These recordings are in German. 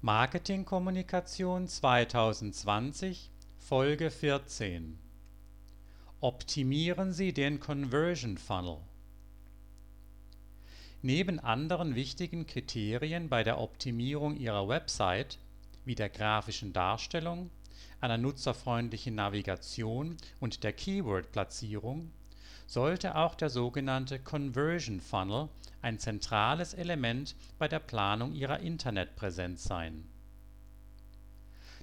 Marketingkommunikation 2020 Folge 14 Optimieren Sie den Conversion Funnel. Neben anderen wichtigen Kriterien bei der Optimierung Ihrer Website wie der grafischen Darstellung, einer nutzerfreundlichen Navigation und der Keyword-Platzierung sollte auch der sogenannte Conversion Funnel ein zentrales Element bei der Planung Ihrer Internetpräsenz sein.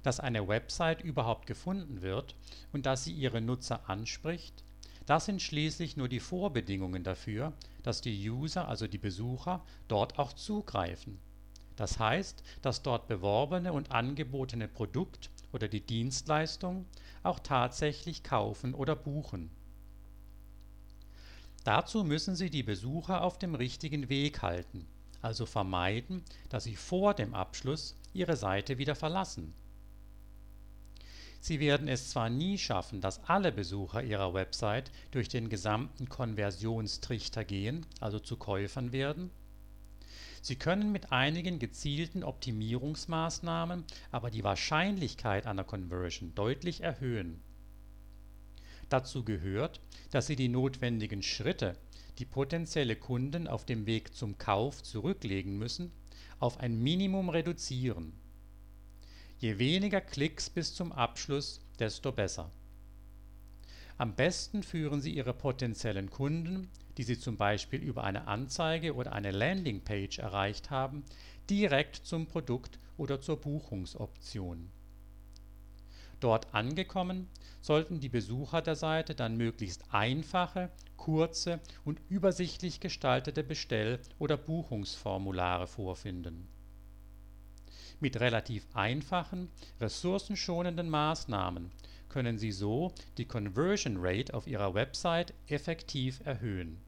Dass eine Website überhaupt gefunden wird und dass sie ihre Nutzer anspricht, das sind schließlich nur die Vorbedingungen dafür, dass die User, also die Besucher, dort auch zugreifen. Das heißt, dass dort beworbene und angebotene Produkt oder die Dienstleistung auch tatsächlich kaufen oder buchen Dazu müssen Sie die Besucher auf dem richtigen Weg halten, also vermeiden, dass sie vor dem Abschluss Ihre Seite wieder verlassen. Sie werden es zwar nie schaffen, dass alle Besucher Ihrer Website durch den gesamten Konversionstrichter gehen, also zu Käufern werden. Sie können mit einigen gezielten Optimierungsmaßnahmen aber die Wahrscheinlichkeit einer Conversion deutlich erhöhen Dazu gehört, dass Sie die notwendigen Schritte, die potenzielle Kunden auf dem Weg zum Kauf zurücklegen müssen, auf ein Minimum reduzieren. Je weniger Klicks bis zum Abschluss, desto besser. Am besten führen Sie Ihre potenziellen Kunden, die Sie zum Beispiel über eine Anzeige oder eine Landingpage erreicht haben, direkt zum Produkt oder zur Buchungsoption Dort angekommen, sollten die Besucher der Seite dann möglichst einfache, kurze und übersichtlich gestaltete Bestell oder Buchungsformulare vorfinden. Mit relativ einfachen, ressourcenschonenden Maßnahmen können Sie so die Conversion Rate auf Ihrer Website effektiv erhöhen